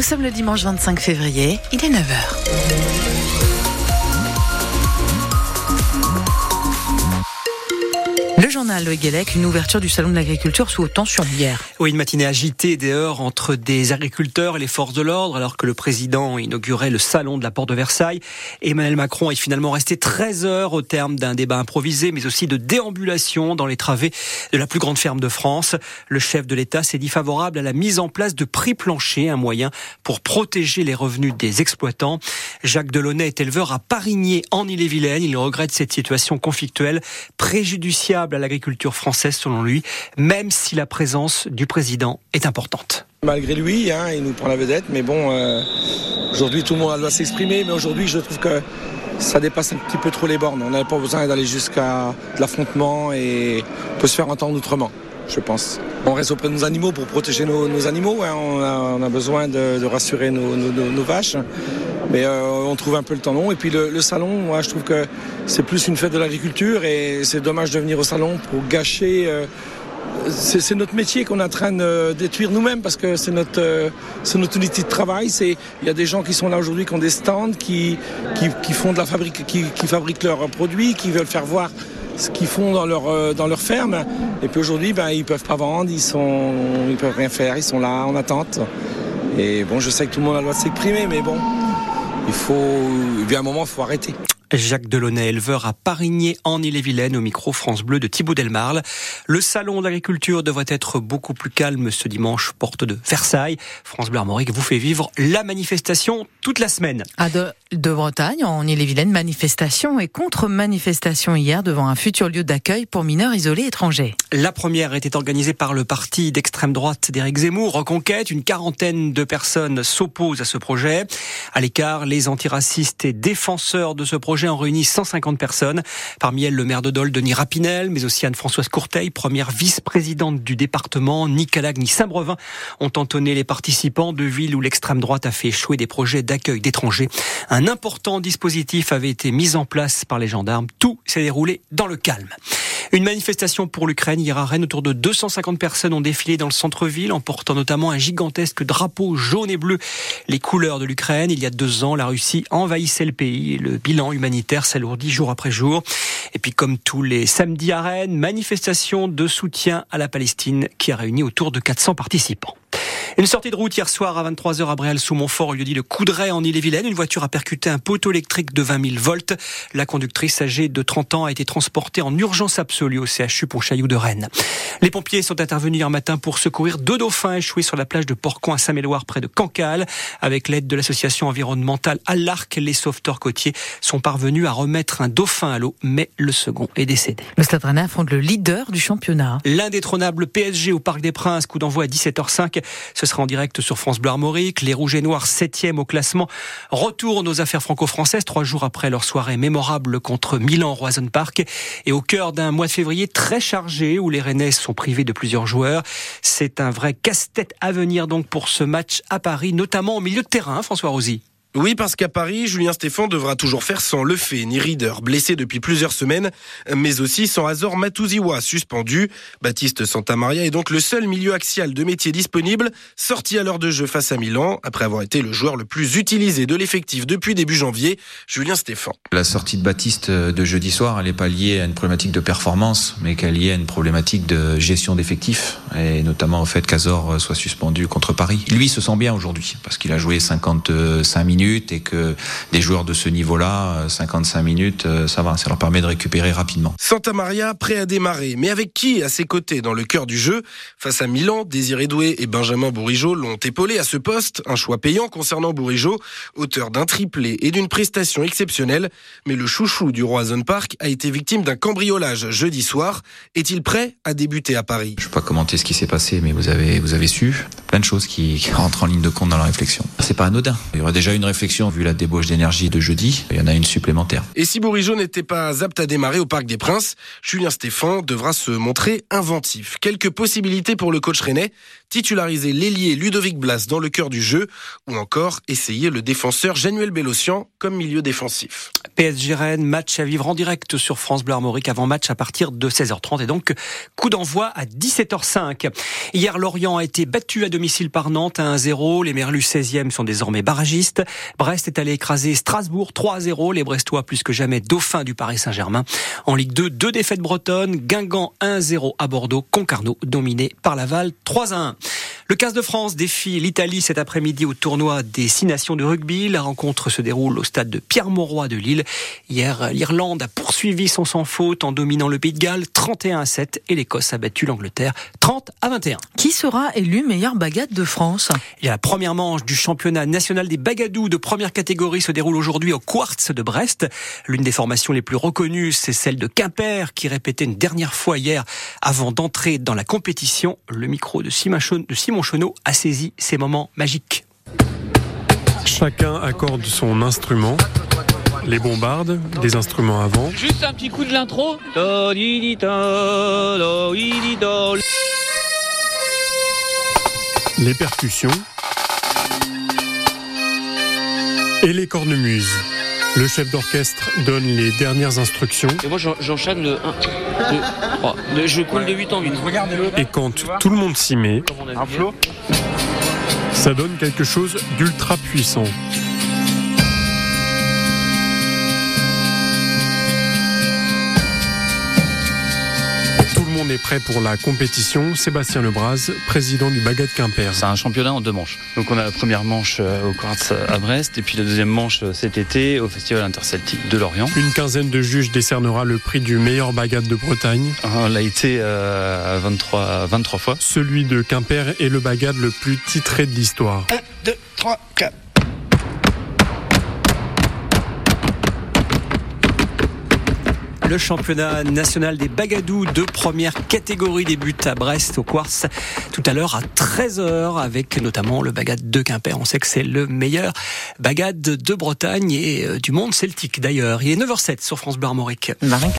Nous sommes le dimanche 25 février, il est 9h. Journal Le Guélec, une ouverture du salon de l'agriculture sous haute tension hier. Oui, une matinée agitée des heures entre des agriculteurs et les forces de l'ordre, alors que le président inaugurait le salon de la porte de Versailles. Emmanuel Macron est finalement resté 13 heures au terme d'un débat improvisé, mais aussi de déambulation dans les travées de la plus grande ferme de France. Le chef de l'État s'est dit favorable à la mise en place de prix planchers, un moyen pour protéger les revenus des exploitants. Jacques Delaunay est éleveur à Parigné, en Ille-et-Vilaine. Il regrette cette situation conflictuelle préjudiciable à l'agriculture française selon lui, même si la présence du président est importante. Malgré lui, hein, il nous prend la vedette, mais bon, euh, aujourd'hui tout le monde doit s'exprimer, mais aujourd'hui je trouve que ça dépasse un petit peu trop les bornes. On n'a pas besoin d'aller jusqu'à l'affrontement et on peut se faire entendre autrement, je pense. On reste auprès de nos animaux pour protéger nos, animaux, hein. on, a, besoin de, rassurer nos, vaches mais euh, on trouve un peu le temps long. Et puis le, salon, moi je trouve que c'est plus une fête de l'agriculture et c'est dommage de venir au salon pour gâcher. Euh, c'est notre métier qu'on est en train de détruire nous-mêmes parce que c'est notre, euh, notre unité de travail. Il y a des gens qui sont là aujourd'hui qui ont des stands, qui, qui, font de la fabrique, qui, fabriquent leurs produits, qui veulent faire voir ce qu'ils font dans leur, dans leur ferme. Et puis aujourd'hui, ben, ils peuvent pas vendre, ils ne ils peuvent rien faire, ils sont là en attente. Et bon, je sais que tout le monde a le droit de s'exprimer, mais bon, il faut, il y a un moment, il faut arrêter. Jacques Delaunay, éleveur à Parigné en Ille-et-Vilaine, au micro France Bleu de Thibaut Delmarle. Le salon d'agriculture devrait être beaucoup plus calme ce dimanche, porte de Versailles. France Bleu Armorique vous fait vivre la manifestation toute la semaine. À de, Bretagne, en Ille-et-Vilaine, manifestation et contre-manifestation hier devant un futur lieu d'accueil pour mineurs isolés étrangers. La première était organisée par le parti d'extrême droite d'Éric Zemmour, Reconquête. Une quarantaine de personnes s'opposent à ce projet. À l'écart, les antiracistes et défenseurs de ce projet en réunit 150 personnes. Parmi elles, le maire de Dole, Denis Rapinel, mais aussi Anne-Françoise Courteil, première vice-présidente du département. Ni Calag ni Saint-Brevin ont entonné les participants de villes où l'extrême droite a fait échouer des projets d'accueil d'étrangers. Un important dispositif avait été mis en place par les gendarmes. Tout s'est déroulé dans le calme. Une manifestation pour l'Ukraine hier à Rennes. Autour de 250 personnes ont défilé dans le centre-ville en portant notamment un gigantesque drapeau jaune et bleu, les couleurs de l'Ukraine. Il y a deux ans, la Russie envahissait le pays le bilan humanitaire s'alourdit jour après jour. Et puis comme tous les samedis à Rennes, manifestation de soutien à la Palestine qui a réuni autour de 400 participants. Une sortie de route hier soir à 23h à Bréal-sous-Montfort, au lieu-dit de Coudray en Ille-et-Vilaine. Une voiture a percuté un poteau électrique de 20 000 volts. La conductrice âgée de 30 ans a été transportée en urgence absolue au CHU Pontchaillou de Rennes. Les pompiers sont intervenus hier matin pour secourir deux dauphins échoués sur la plage de Porcon à Saint-Méloire près de Cancale. Avec l'aide de l'association environnementale à l'Arc, les sauveteurs côtiers sont parvenus à remettre un dauphin à l'eau, mais le second est décédé. Le Stade Rennais affronte le leader du championnat. L'indétrônable PSG au Parc des Princes, coup d'envoi à 17h05. Ce sera en direct sur France Bleu Armorique. Les Rouges et Noirs, septième au classement, retournent aux affaires franco-françaises trois jours après leur soirée mémorable contre Milan Roison Park. Et au cœur d'un mois de février très chargé où les Rennais sont privés de plusieurs joueurs. C'est un vrai casse-tête à venir donc pour ce match à Paris, notamment au milieu de terrain, François Rosy. Oui, parce qu'à Paris, Julien Stéphan devra toujours faire sans Lefebvre ni Rieder, blessé depuis plusieurs semaines, mais aussi sans Azor Matouziwa, suspendu. Baptiste Santamaria est donc le seul milieu axial de métier disponible, sorti à l'heure de jeu face à Milan, après avoir été le joueur le plus utilisé de l'effectif depuis début janvier, Julien Stéphan. La sortie de Baptiste de jeudi soir, elle n'est pas liée à une problématique de performance, mais qu'elle est liée à une problématique de gestion d'effectifs, et notamment au fait qu'Azor soit suspendu contre Paris. Lui se sent bien aujourd'hui, parce qu'il a joué 55 minutes et que des joueurs de ce niveau-là, 55 euh, minutes, euh, ça va, ça leur permet de récupérer rapidement. Santa Maria prêt à démarrer, mais avec qui à ses côtés dans le cœur du jeu? Face à Milan, Désiré Doué et Benjamin Bourigeau l'ont épaulé à ce poste, un choix payant concernant Bourigeau, auteur d'un triplé et d'une prestation exceptionnelle, mais le chouchou du Roison Park a été victime d'un cambriolage jeudi soir. Est-il prêt à débuter à Paris? Je ne vais pas commenter ce qui s'est passé, mais vous avez, vous avez su plein de choses qui, qui rentrent en ligne de compte dans la réflexion. C'est pas anodin. Il y aura déjà une vu la débauche d'énergie de jeudi. Il y en a une supplémentaire. Et si Bourigeau n'était pas apte à démarrer au Parc des Princes, Julien Stéphan devra se montrer inventif. Quelques possibilités pour le coach rennais. Titulariser l'ailier Ludovic Blas dans le cœur du jeu ou encore essayer le défenseur Januel Bélocian comme milieu défensif. PSG Rennes, match à vivre en direct sur France Bleu Armorique avant match à partir de 16h30 et donc coup d'envoi à 17h05. Hier, Lorient a été battu à domicile par Nantes à 1-0. Les Merlus 16e sont désormais barragistes. Brest est allé écraser Strasbourg 3-0. Les Brestois plus que jamais dauphins du Paris Saint-Germain. En Ligue 2, deux défaites bretonnes. Guingamp 1-0 à Bordeaux. Concarneau dominé par Laval 3-1. Le 15 de France défie l'Italie cet après-midi au tournoi des Six Nations de rugby. La rencontre se déroule au stade de Pierre-Mauroy de Lille. Hier, l'Irlande a poursuivi son sans faute en dominant le Pays de Galles 31 à 7 et l'Écosse a battu l'Angleterre 30 à 21. Qui sera élu meilleur bagade de France? Et la première manche du championnat national des bagadous de première catégorie se déroule aujourd'hui au Quartz de Brest. L'une des formations les plus reconnues, c'est celle de Quimper qui répétait une dernière fois hier avant d'entrer dans la compétition. Le micro de Simon Chonneau a saisi ces moments magiques. Chacun accorde son instrument. Les bombardes, des instruments avant. Juste un petit coup de l'intro. Les percussions. Et les cornemuses. Le chef d'orchestre donne les dernières instructions. Et moi j'enchaîne le 1, 2, 3. Je coule de 8 en 8. Et quand tout le monde s'y met, ça donne quelque chose d'ultra puissant. Est prêt pour la compétition. Sébastien Lebras, président du Bagat Quimper. C'est un championnat en deux manches. Donc on a la première manche euh, au Quartz à Brest et puis la deuxième manche euh, cet été au Festival Interceltique de Lorient. Une quinzaine de juges décernera le prix du meilleur Bagat de Bretagne. On l'a été euh, 23, 23 fois. Celui de Quimper est le Bagat le plus titré de l'histoire. 1, 2, 3, 4. Le championnat national des bagadous de première catégorie débute à Brest au Quartz tout à l'heure à 13h avec notamment le bagad de Quimper. On sait que c'est le meilleur bagad de Bretagne et euh, du monde celtique d'ailleurs. Il est 9h07 sur France Bleu.